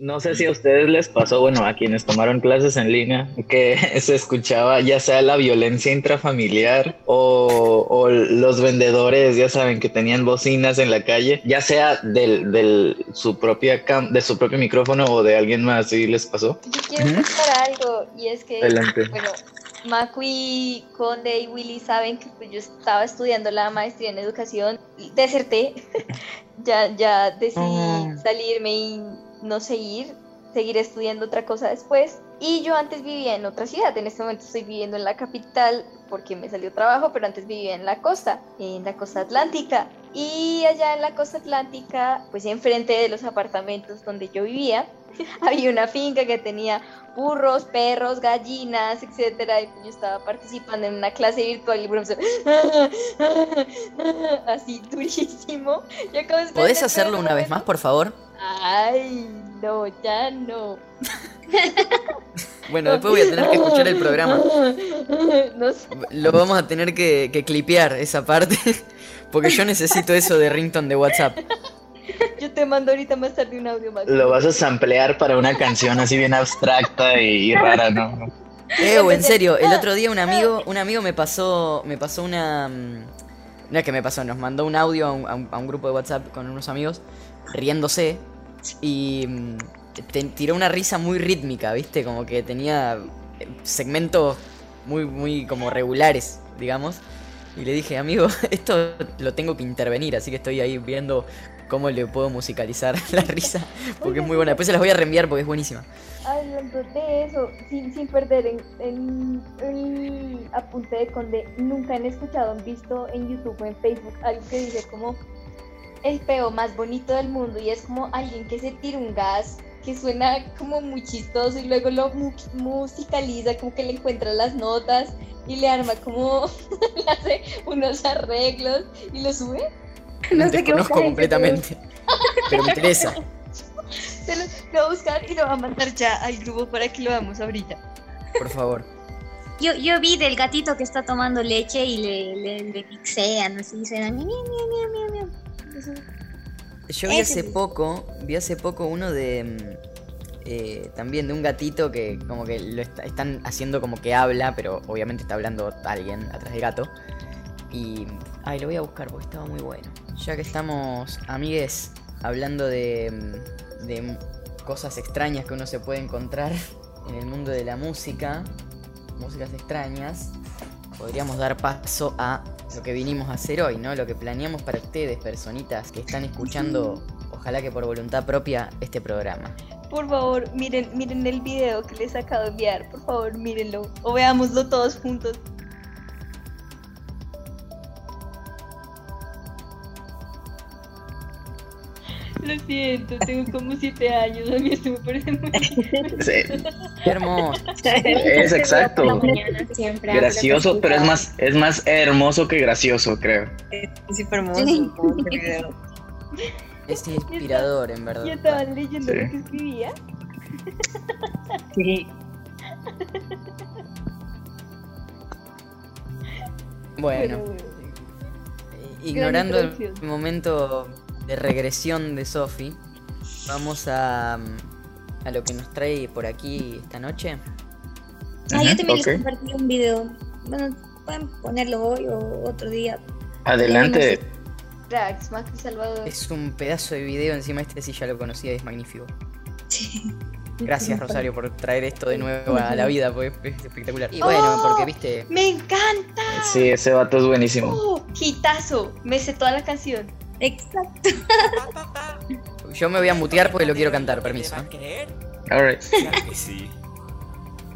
No sé si a ustedes les pasó, bueno, a quienes tomaron clases en línea, que se escuchaba ya sea la violencia intrafamiliar o, los vendedores, ya saben, que tenían bocinas en la calle, ya sea del, su propia de su propio micrófono o de alguien más, ¿sí les pasó? Yo quiero contar algo y es que, bueno, Macui, Conde y Willy saben que pues, yo estaba estudiando la maestría en educación, deserté, ya, ya decidí ah. salirme y no seguir, seguir estudiando otra cosa después. Y yo antes vivía en otra ciudad, en este momento estoy viviendo en la capital porque me salió trabajo, pero antes vivía en la costa, en la costa atlántica. Y allá en la costa atlántica, pues enfrente de los apartamentos donde yo vivía, había una finca que tenía burros, perros, gallinas, etcétera, y pues yo estaba participando en una clase virtual y así durísimo. ¿Podés hacerlo una vez más, por favor? Ay, no, ya no. bueno, después voy a tener que escuchar el programa. No sé. Lo vamos a tener que, que clipear esa parte, porque yo necesito eso de rington de WhatsApp. Yo te mando ahorita más tarde un audio más. Lo vas a samplear para una canción así bien abstracta y, rara, ¿no? Eh, en serio, el otro día un amigo, un amigo me pasó, me pasó una, mm, no es que me pasó, nos mandó un audio a un, grupo de WhatsApp con unos amigos riéndose y mm, tiró una risa muy rítmica, ¿viste? Como que tenía eh, segmentos muy, muy como regulares, digamos. Y le dije, amigo, esto lo tengo que intervenir, así que estoy ahí viendo cómo le puedo musicalizar la risa, porque es muy buena. Después se las voy a reenviar porque es buenísima. Hablando de eso, sin, perder en, en, el apunte de Conde, nunca han escuchado, han visto en YouTube o en Facebook algo que dice como el peo más bonito del mundo y es como alguien que se tira un gas que suena como muy chistoso y luego lo musicaliza, como que le encuentra las notas y le arma como, le hace unos arreglos y lo sube. No sé qué conozco completamente. pero me interesa. Se lo, voy a buscar y lo va a mandar ya al grupo para que lo veamos ahorita. Por favor. Yo, yo vi del gatito que está tomando leche y le, le, le pixean, así suena. Yo vi hace poco, vi hace poco uno de. Mm, eh, también de un gatito que como que lo están haciendo como que habla, pero obviamente está hablando alguien atrás del gato. Y. Ay, lo voy a buscar porque estaba muy bueno. Ya que estamos, amigues, hablando de, de cosas extrañas que uno se puede encontrar en el mundo de la música, músicas extrañas, podríamos dar paso a lo que vinimos a hacer hoy, ¿no? Lo que planeamos para ustedes, personitas que están escuchando, ojalá que por voluntad propia, este programa. Por favor, miren, miren el video que les acabo de enviar, por favor, mírenlo, o veámoslo todos juntos. Lo siento, tengo como siete años, a mí esto me parece muy... Sí. Hermoso. Es exacto. gracioso, pero es más, es más hermoso que gracioso, creo. Es súper hermoso. Sí. Es inspirador, en verdad. Yo estaba leyendo lo que escribía. Sí. Bueno, ignorando el momento de regresión de Sofi, vamos a, mm, a lo que nos trae por aquí esta noche. Ah, yo también les compartí un video. Bueno, pueden ponerlo hoy o otro día. Adelante. Salvador. Es un pedazo de video, encima este sí ya lo conocía y es magnífico. Gracias Rosario por traer esto de nuevo a la vida, pues es espectacular. Y bueno, oh, porque viste... ¡Me encanta! Sí, ese vato es buenísimo. Oh, hitazo, me sé toda la canción. Exacto. Yo me voy a mutear porque lo quiero cantar, permiso. ¿eh? creer? Claro que sí.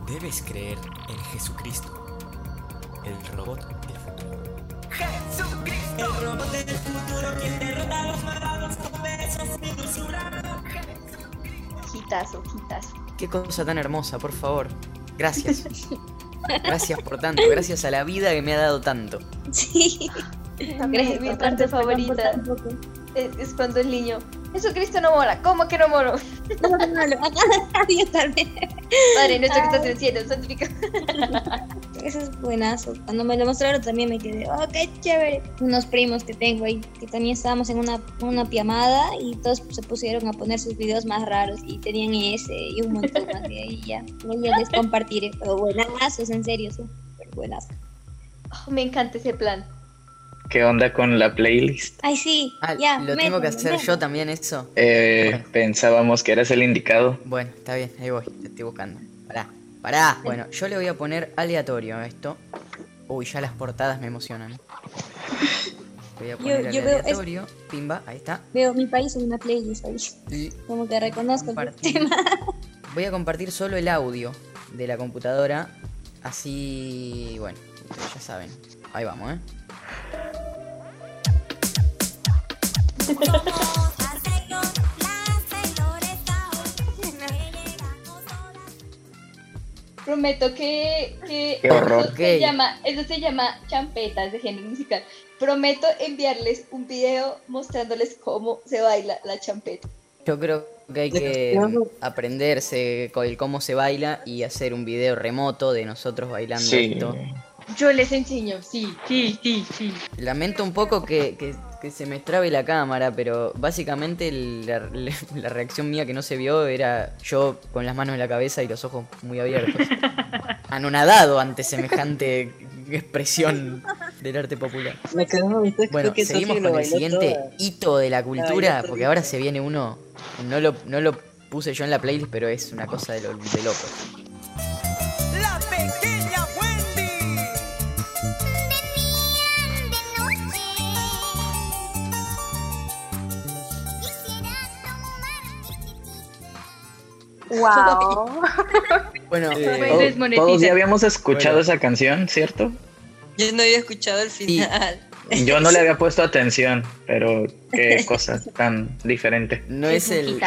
Debes creer en Jesucristo, el robot del futuro. ¡Jesucristo! El robot del futuro quien derrota a los malvados con besos y dulzura. Quitazo, quitazo. Qué cosa tan hermosa, por favor. Gracias. Gracias por tanto, gracias a la vida que me ha dado tanto. Sí. Mi parte favorita es, cuando el niño, Jesucristo no mora, ¿cómo que no moro? No, no, no, Padre nuestro que estás en el cielo, santificado. eso es buenazo. Cuando me lo mostraron también me quedé, oh, qué chévere. Unos primos que tengo ahí, que también estábamos en una, una piamada y todos se pusieron a poner sus videos más raros y tenían ese y un montón más de ahí ya. Ya les compartiré, pero buenazos, en serio, súper buenazos. Oh, me encanta ese plan. ¿Qué onda con la playlist? Ay, sí, Ah, ya. ¿Lo tengo que hacer yo también eso? Eh, pensábamos que eras el indicado. Bueno, está bien, ahí voy, te estoy buscando. Pará, pará. Bueno, yo le voy a poner aleatorio a esto. Uy, ya las portadas me emocionan. Voy a poner yo veo es- aleatorio. Pimba, ahí está. Veo mi país en una playlist ahí. Y Como que reconozco el Compartir. tema. voy a compartir solo el audio de la computadora. Así, bueno, ya saben. Ahí vamos, ¿eh? Prometo que, que Qué horror. Eso, se llama, eso se llama champetas de género musical. Prometo enviarles un video mostrándoles cómo se baila la champeta. Yo creo que hay que aprenderse el cómo se baila y hacer un video remoto de nosotros bailando Sí. esto. Yo les enseño, sí, sí, sí, sí. Lamento un poco que, que- que se me trabe la cámara, pero básicamente la, la reacción mía que no se vio era yo con las manos en la cabeza y los ojos muy abiertos. Anonadado ante semejante expresión del arte popular. Me Bueno, que seguimos con el siguiente toda. hito de la cultura, porque ahora se viene uno, no lo, no lo puse yo en la playlist, pero es una cosa de, lo, de loco. Wow. Bueno, Eh, todos ya habíamos escuchado Bueno. esa canción, ¿cierto? Yo no había escuchado el final. Yo no le había puesto atención, pero qué cosa tan diferente. no Es el...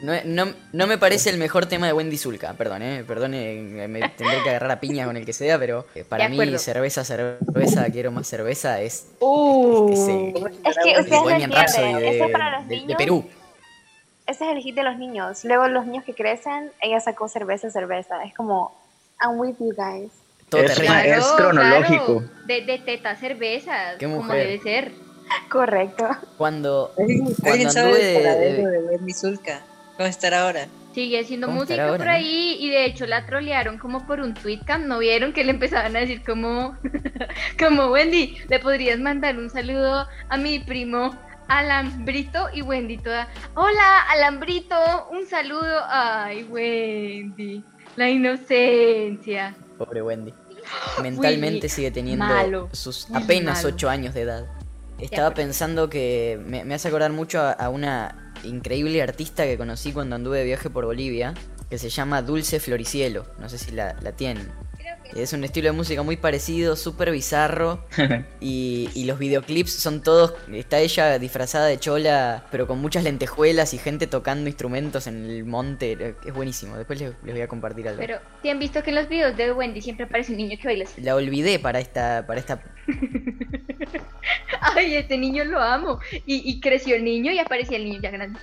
No, no, no me parece el mejor tema de Wendy Zulka, perdón, eh, perdón, eh, me tendré que agarrar a piña con el que sea, pero eh, para De mí cerveza, cerveza, quiero más cerveza es Uh. Es que ustedes no entienden. Eso es para de, los de- de. Perú. Ese es el hit de los niños. Luego los niños que crecen, ella sacó cerveza, cerveza. Es como, I'm with you guys. Todo Es una- es cronológico. claro. De, de teta cerveza, Qué como mujer. debe ser. Correcto. Cuando, ¿Alguien, cuando sabe de- de- de Wendy Zulka? ¿Cómo estará ahora? Sigue haciendo ¿Cómo estará música ahora, por no? ahí y de hecho la trolearon como por un tweetcam, ¿no vieron que le empezaban a decir como, como Wendy, le podrías mandar un saludo a mi primo Alambrito y Wendy toda, hola Alambrito, un saludo, ay Wendy, la inocencia. Pobre Wendy. Mentalmente Willy, sigue teniendo malo, sus apenas malo. 8 años de edad. Estaba pensando que me, me hace acordar mucho a, a una increíble artista que conocí cuando anduve de viaje por Bolivia, que se llama Dulce Floricielo. No sé si la, la tienen. Es un estilo de música muy parecido, súper bizarro. Y, y los videoclips son todos. Está ella disfrazada de chola, pero con muchas lentejuelas y gente tocando instrumentos en el monte. Es buenísimo. Después les, les voy a compartir algo. Pero, ¿te han visto que en los videos de Wendy siempre aparece un niño que baila así? La olvidé para esta, para esta Ay, este niño lo amo. Y, y creció el niño y aparecía el niño ya grande.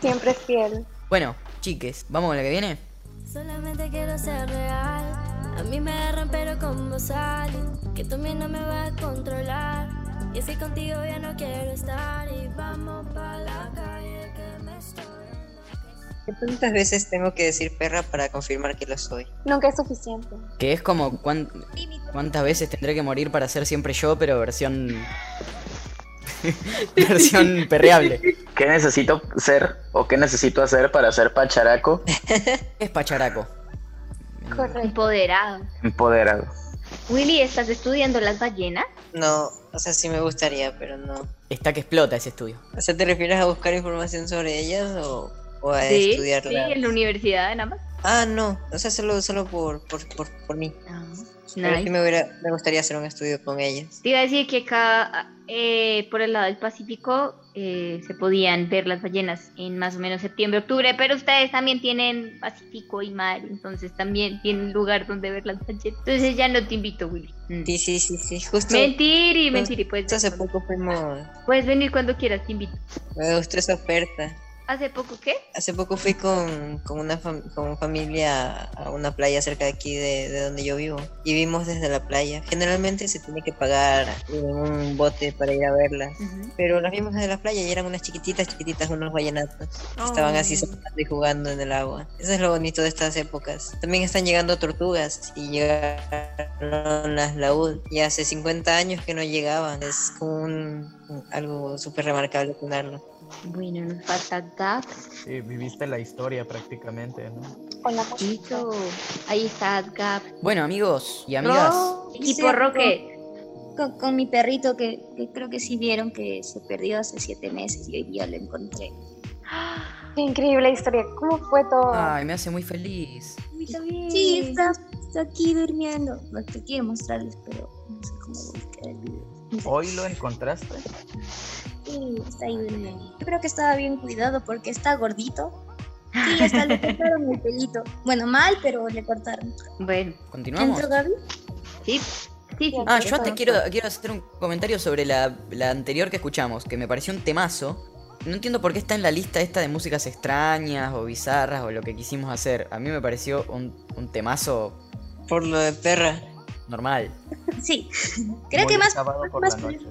Siempre es fiel. Bueno, chiques, ¿vamos con la que viene? Solamente quiero ser real. A mí me agarran pero como sale. Que tú a mí no me vas a controlar. Y es que contigo ya no quiero estar. Y vamos pa' la calle que me estoy. ¿Qué tantas veces tengo que decir perra para confirmar que lo soy? Nunca es suficiente. Que es como cuán- cuántas veces tendré que morir para ser siempre yo, pero versión. versión perreable. ¿Qué necesito ser o qué necesito hacer para ser pacharaco ¿Qué es pacharaco? Correcto. Empoderado. empoderado? Willy, ¿estás estudiando las ballenas? No, o sea, sí me gustaría, pero no. Está que explota ese estudio. O sea, ¿te refieres a buscar información sobre ellas o, o a sí, sí, estudiarlas? en la universidad en ambas. Ah, no, o sea, solo, solo por, por, por, por mí. Sí Nice. me, hubiera- me gustaría hacer un estudio con ellas. Te iba a decir que acá, eh, por el lado del Pacífico, eh, se podían ver las ballenas en más o menos septiembre, octubre, pero ustedes también tienen Pacífico y mar, entonces también tienen lugar donde ver las ballenas. Entonces ya no te invito, Willy. Mm. Sí, sí, sí, sí, justo, Mentir y mentir y puedes, hace poco fuimos, puedes venir cuando quieras, te invito. me gustó esa oferta. ¿Hace poco qué? Hace poco fui con, con una con familia a una playa cerca de aquí de, de, donde yo vivo y vimos desde la playa. Generalmente se tiene que pagar un bote para ir a verlas, pero las vimos desde la playa y eran unas chiquititas, chiquititas, unos vallenatos. Estaban así saltando y jugando en el agua. Eso es lo bonito de estas épocas. También están llegando tortugas y llegaron las laúd. Y hace 50 años que no llegaban. Es como un, algo súper remarcable tenerlo. Bueno, nos falta Gab. Sí, viviste la historia prácticamente, ¿no? Hola, Chicho. Ahí está Gab. Bueno, amigos y amigas. Equipo Roque. Con, con, mi perrito que, que, creo que sí vieron que se perdió hace siete meses y hoy día lo encontré. Qué increíble historia. ¿Cómo fue todo? Ay, me hace muy feliz. Sí, está, está aquí durmiendo. No te quiero mostrarles, pero no sé cómo voy a quedar el video. ¿Hoy lo encontraste? Sí, está ahí durmiendo. Yo creo que estaba bien cuidado porque está gordito. Sí, hasta le cortaron el pelito. Bueno, mal, pero le cortaron. Bueno, continuamos. ¿Entró Gaby? Sí. Sí, sí, ah, yo antes quiero, quiero hacer un comentario sobre la, la anterior que escuchamos, que me pareció un temazo. No entiendo por qué está en la lista esta de músicas extrañas o bizarras o lo que quisimos hacer. A mí me pareció un, un temazo. Por lo de perra. Normal. Sí. Creo que más. Por más la noche.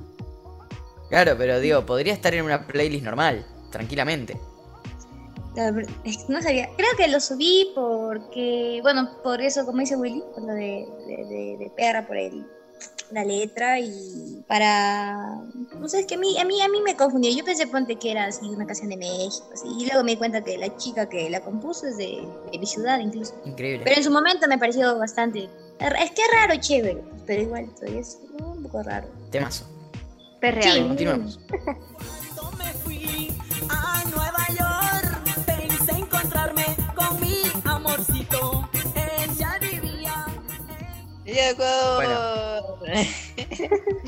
Claro, pero digo, podría estar en una playlist normal, tranquilamente. No sabía. Creo que lo subí porque, bueno, por eso, como dice Willy, por lo de, de, de, de perra, por el, la letra y para no sé es que a mí a mí a mí me confundió yo pensé ponte que era así una canción de México así, y luego me di cuenta que la chica que la compuso es de, de mi ciudad incluso increíble pero en su momento me pareció bastante es que raro chévere pero igual todavía es un poco raro temazo perreado Sí. continuamos me fui a Nueva York. Pensé encontrarme con mi amorcito. Él ya vivía. Llegó.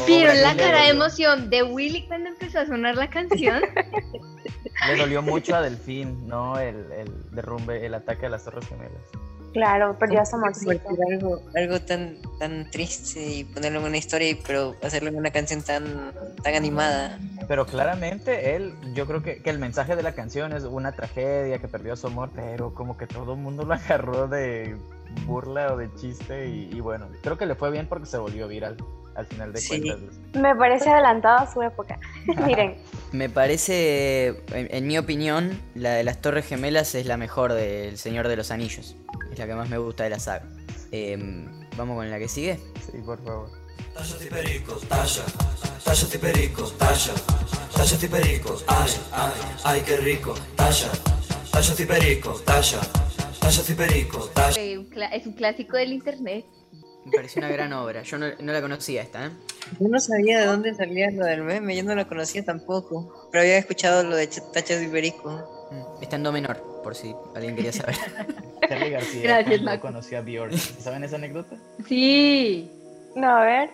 ¿Vieron la cara de emoción de Willy cuando empezó a sonar la canción? Le dolió mucho a Delfín, ¿no? El, el derrumbe, el ataque a las Torres Gemelas. Claro, perdió a su Convertir amorcito. algo, algo tan, tan triste y ponerlo en una historia, y- pero hacerlo en una canción tan, tan animada. Pero claramente él, yo creo que, que el mensaje de la canción es una tragedia, que perdió a su amor, pero como que todo el mundo lo agarró de burla o de chiste y, y bueno, creo que le fue bien porque se volvió viral al final de Sí. cuentas. Me parece adelantado a su época. Miren, Me parece, en, en mi opinión, la de las Torres Gemelas es la mejor del Señor de los Anillos. La que más me gusta de la saga. Em, Vamos con la que sigue. Sí, por favor. Tallas y pericos, talla. Tallas y pericos, talla. Tallas y pericos, ay, ay, ay, qué rico. Talla. Tallas y pericos, talla. Tallas y pericos, talla. Eh, es un clásico del internet. Me pareció una gran obra. Yo no, no la conocía esta, ¿eh? Yo no sabía de dónde salía lo del meme, yo no lo conocía tampoco. Pero había escuchado lo de Ch- Tachas y Perico. Mm, Está en do menor, por si alguien quería saber. Charlie García Gracias, cuando conoció a Bjork. ¿Saben esa anécdota? Sí. no, a ver.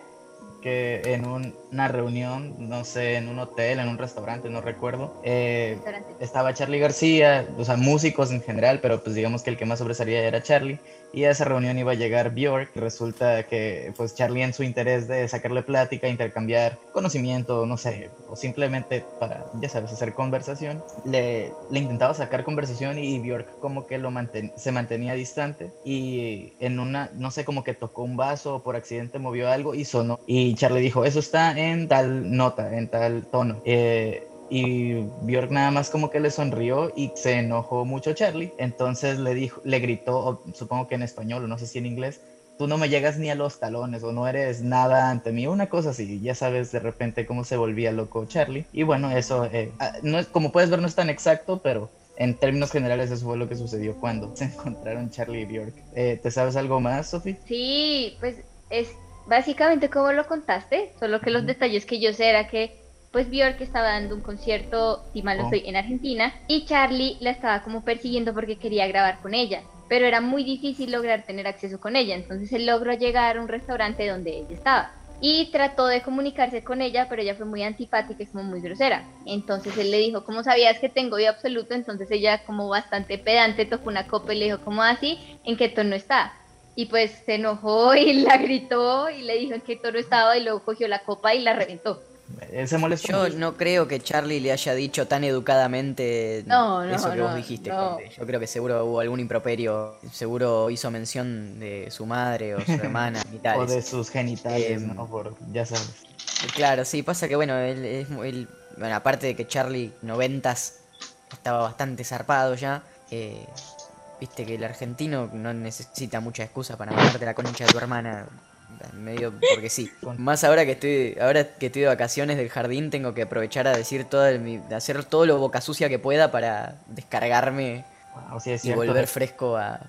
Que en un- una reunión, no sé, en un hotel, en un restaurante, no recuerdo, eh, estaba Charlie García, o sea, músicos en general, pero pues digamos que el que más sobresalía era Charlie. Y a esa reunión iba a llegar Bjork. Resulta que pues Charlie en su interés de sacarle plática, intercambiar conocimiento, no sé, o simplemente para, ya sabes, hacer conversación, le, le intentaba sacar conversación y Bjork como que lo manten- se mantenía distante y en una, no sé, como que tocó un vaso o por accidente movió algo y sonó. Y Charlie dijo, eso está en tal nota, en tal tono. Eh, y Bjork nada más como que le sonrió y se enojó mucho Charlie. Entonces le dijo, le gritó, supongo que en español, o no sé si en inglés, tú no me llegas ni a los talones o no eres nada ante mí, una cosa así. Ya sabes de repente cómo se volvía loco Charlie. Y bueno, eso, eh, ah, no como puedes ver, no es tan exacto, pero en términos generales eso fue lo que sucedió cuando se encontraron Charlie y Bjork. Eh, ¿Te sabes algo más, Sofi? Sí, pues es básicamente como lo contaste, solo que los detalles que yo sé era que pues Björk estaba dando un concierto, si mal no Oh. estoy, en Argentina, y Charlie la estaba como persiguiendo porque quería grabar con ella, pero era muy difícil lograr tener acceso con ella, entonces él logró llegar a un restaurante donde ella estaba. Y trató de comunicarse con ella, pero ella fue muy antipática y como muy grosera. Entonces él le dijo, ¿cómo sabías que tengo oído absoluto? Entonces ella como bastante pedante tocó una copa y le dijo, ¿cómo así? ¿En qué tono está? Y pues se enojó y la gritó y le dijo en qué tono estaba y luego cogió la copa y la reventó. se molestó. Yo no creo que Charlie le haya dicho tan educadamente eso que vos dijiste. Yo creo que seguro hubo algún improperio, seguro hizo mención de su madre o su hermana y tal. O de sus genitales, em, ¿no? ya sabes. Claro, sí, pasa que bueno, él, es bueno, aparte de que Charlie noventas estaba bastante zarpado ya, eh, viste que el argentino no necesita mucha excusa para mandarte la concha de tu hermana medio porque sí. Más ahora que estoy ahora que estoy de vacaciones del jardín tengo que aprovechar a decir todo hacer todo lo boca sucia que pueda para descargarme y volver fresco a,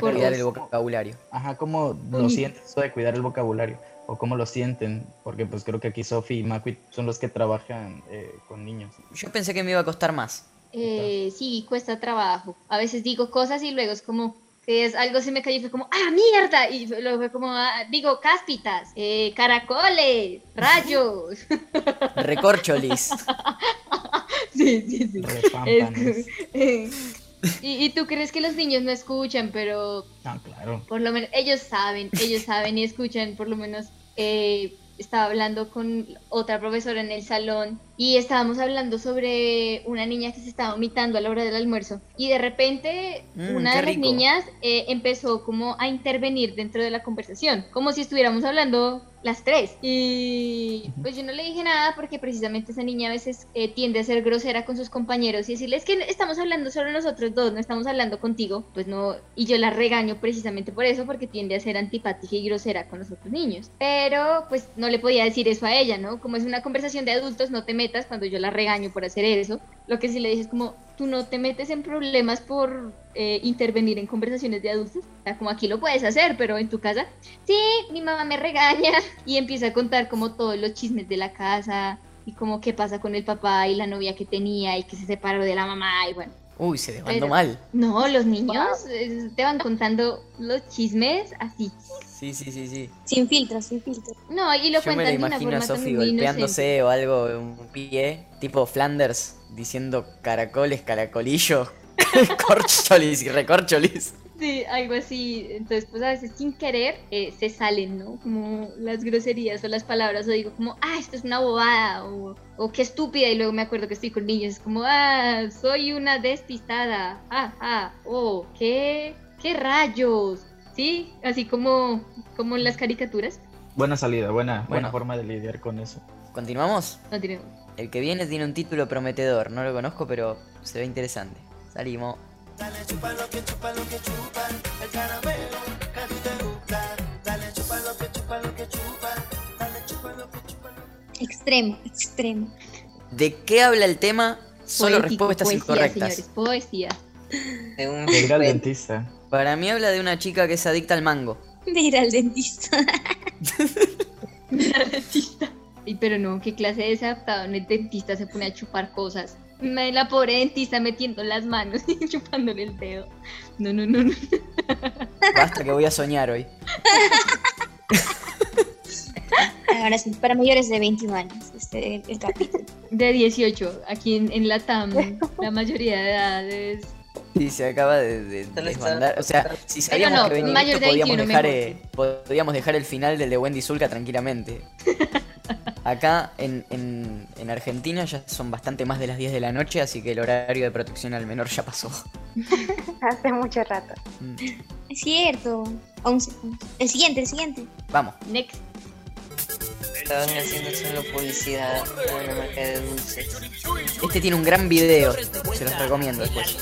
cuidar el vocabulario. Ajá, ¿cómo lo sientes eso de cuidar el vocabulario? ¿O cómo lo sienten? Porque pues creo que aquí Sofi y Macui son los que trabajan eh, con niños. Yo pensé que me iba a costar más. Eh, sí, cuesta trabajo. A veces digo cosas y luego es como, que es algo se me cayó y fue como, ¡ah, mierda! Y luego fue como, ah, digo, cáspitas, eh, caracoles, rayos. Recorcholis. sí, sí, sí. Eh, y, y, tú crees que los niños no escuchan, pero... Ah, claro. Por lo menos ellos saben, ellos saben y escuchan, por lo menos... Eh, estaba hablando con otra profesora en el salón y estábamos hablando sobre una niña que se estaba vomitando a la hora del almuerzo y de repente mm, una de las niñas eh, empezó como a intervenir dentro de la conversación, como si estuviéramos hablando las tres. Y pues yo no le dije nada porque precisamente esa niña a veces eh, tiende a ser grosera con sus compañeros y decirle, es que estamos hablando solo nosotros dos, no estamos hablando contigo. Pues no, y yo la regaño precisamente por eso, porque tiende a ser antipática y grosera con los otros niños. Pero pues no le podía decir eso a ella, ¿no? Como es una conversación de adultos, no te metas cuando yo la regaño por hacer eso. Lo que sí le dije es como, tú no te metes en problemas por eh, intervenir en conversaciones de adultos. O sea, como aquí lo puedes hacer, pero en tu casa, sí, mi mamá me regaña y empieza a contar como todos los chismes de la casa y como qué pasa con el papá y la novia que tenía y que se separó de la mamá y bueno. Uy, se desbandó mal. No, los niños eh, te van contando los chismes así. Sí, sí, sí, sí. Sin filtros, sin filtros. No, y lo Yo cuentan me lo imagino a Sofi golpeándose o algo, un pie, tipo Flanders, diciendo caracoles, caracolillo, corcholis y recorcholis. Sí, algo así. Entonces, pues a veces sin querer eh, se salen, ¿no? Como las groserías o las palabras, o digo como, ah, esto es una bobada, o, o qué estúpida, y luego me acuerdo que estoy con niños, es como, ah, soy una despistada, ah, ah, oh, qué, qué rayos, ¿sí? Así como, como en las caricaturas. Buena salida, buena, buena forma de lidiar con eso. ¿Continuamos? Continuamos. El que viene tiene un título prometedor, no lo conozco, pero se ve interesante. Salimos. Dale, chupa lo que chupa lo que chupa, el caramelo que a ti te gusta. Dale, chupa lo que chupa lo que chupa, dale, chupa lo que chupa lo que Extremo, extremo. ¿De qué habla el tema? Solo respuestas poesía, incorrectas. Señores, poesía. De un ir al dentista. Para mí habla de una chica que es adicta al mango. De ir al dentista. de ir al dentista. Y pero no, ¿qué clase de desadaptado en el dentista se pone a chupar cosas? La pobre dentista metiendo las manos y chupándole el dedo. No, no, no, no. Basta que voy a soñar hoy. Ahora sí, para mayores de 21 años, este, el capítulo. De 18, aquí en, en la TAM, la mayoría de edades. Sí, se acaba de, de desbandar. O sea, si sabíamos que venía esto, podíamos dejar, eh, podíamos dejar el final del de Wendy Zulka tranquilamente. Acá en, en, Argentina ya son bastante más de las 10 de la noche, así que el horario de protección al menor ya pasó. Hace mucho rato. Mm. Es cierto. 11. El siguiente, el siguiente. Vamos. Next. Estaban haciendo solo publicidad a una marca de dulces. Este tiene un gran video, se los recomiendo después.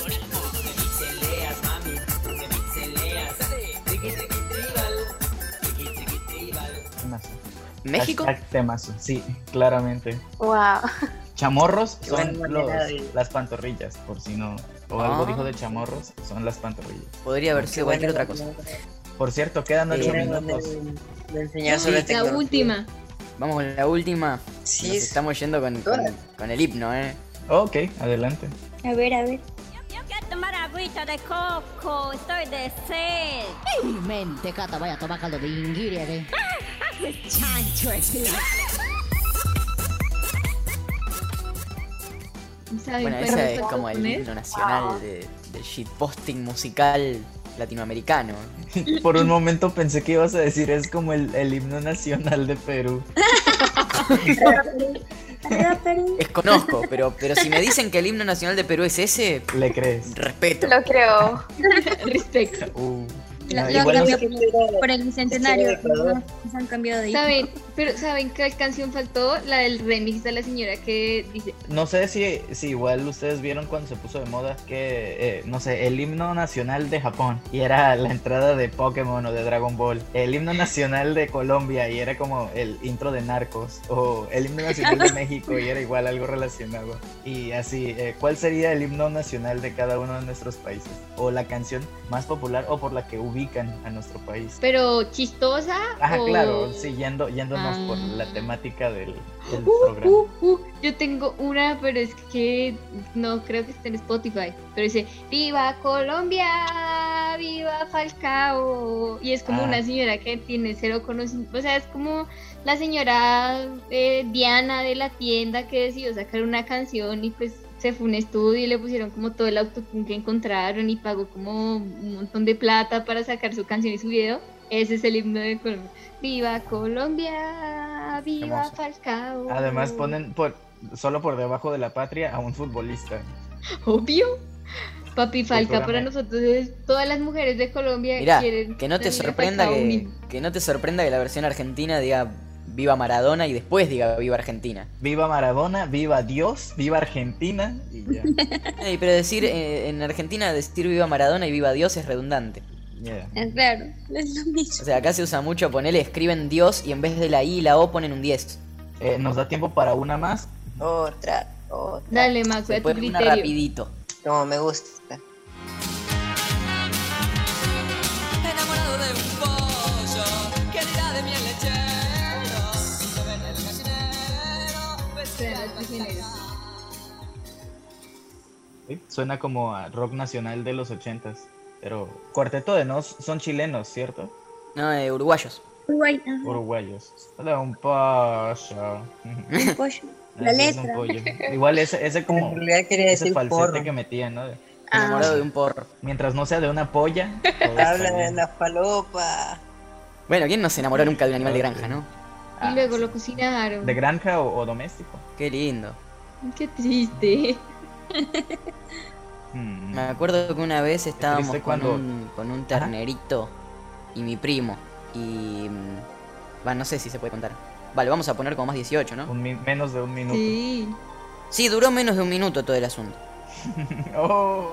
¿México? Temas, sí, claramente. Wow. Chamorros son las pantorrillas, por si no. O algo ah. dijo de chamorros, son las pantorrillas. Podría haber sido cualquier otra cosa. Por cierto, quedan ocho minutos. la última. Vamos con la última. Sí. estamos yendo con, con, el himno, ¿eh? Ok, adelante. A ver, a ver. Yo quiero tomar agüita de coco, estoy de sed. ¡Ay, mente, cata! Vaya a tomar caldo de inguiria, ¿eh? Chancho Bueno, ese es como el himno nacional de, del shitposting musical latinoamericano. Por un momento pensé que ibas a decir es como el, el himno nacional de Perú. Desconozco, pero, pero si me dicen que el himno nacional de Perú es ese, ¿Le crees? respeto. Lo creo. Respecto. Uh, La- no, la igual no cambió sé- por el bicentenario. Se han cambiado de ¿Saben? Pero ¿saben qué canción faltó? La del remix de la señora que dice No sé si, si igual ustedes vieron cuando se puso de moda que, eh, no sé, el himno nacional de Japón y era la entrada de Pokémon o de Dragon Ball. El himno nacional de Colombia y era como el intro de Narcos. O el himno nacional de México y era igual algo relacionado. Y así, eh, ¿cuál sería el himno nacional de cada uno de nuestros países? O la canción más popular o por la que ubican a nuestro país. pero chistosa Ajá, o- claro, sí, yendo, yéndonos por Ah. la temática del, del Uh, programa. uh, uh, yo tengo una, pero es que no creo que esté en Spotify. Pero dice, ¡Viva Colombia! ¡Viva Falcao! Y es como Ah. una señora que tiene cero conocimiento. O sea, es como la señora eh, Diana de la tienda que decidió sacar una canción y pues se fue un estudio y le pusieron como todo el autotune que encontraron y pagó como un montón de plata para sacar su canción y su video. Ese es el himno de Colombia. ¡Viva Colombia! ¡Viva Hermoso. Falcao! Además ponen por, solo por debajo de la patria a un futbolista. Obvio. Papi Falca para nosotros es todas las mujeres de Colombia Mirá, quieren que no te sorprenda que no te sorprenda que la versión argentina diga viva Maradona y después diga viva Argentina. Viva Maradona, viva Dios, viva Argentina y ya. Pero decir eh, en Argentina decir viva Maradona y viva Dios es redundante. Yeah. Es claro, es lo mismo. O sea, acá se usa mucho ponerle, escriben Dios y en vez de la I y la O ponen un 10. Eh, Nos da tiempo para una más. Otra, otra. Dale, Macu, Se a tu puede una criterio. rapidito. Como me gusta. Sí, Suena como a rock nacional de los ochentas. Pero Cuarteto de Nos son chilenos, ¿cierto? No, eh, uruguayos. Uruguay, Uruguayos. De un pollo. un pollo. La Así es un letra. pollo. Igual ese, ese como En realidad quería ese decir falsete porro. que metían, ¿no? De- Ah. Enamorado de un porro. Mientras no sea de una polla. Habla de la falopa. Bueno, ¿quién no se enamoró nunca de un animal de granja, no? Ah, Y luego lo cocinaron. ¿De granja o, o doméstico? Qué lindo. Qué triste. Hmm. Me acuerdo que una vez estábamos con un, con un ternerito y mi primo. Y. mm, Va, no sé si se puede contar. Vale, vamos a poner como más 18, ¿no? Un mi- menos de un minuto. Sí. Sí, duró menos de un minuto todo el asunto. Oh.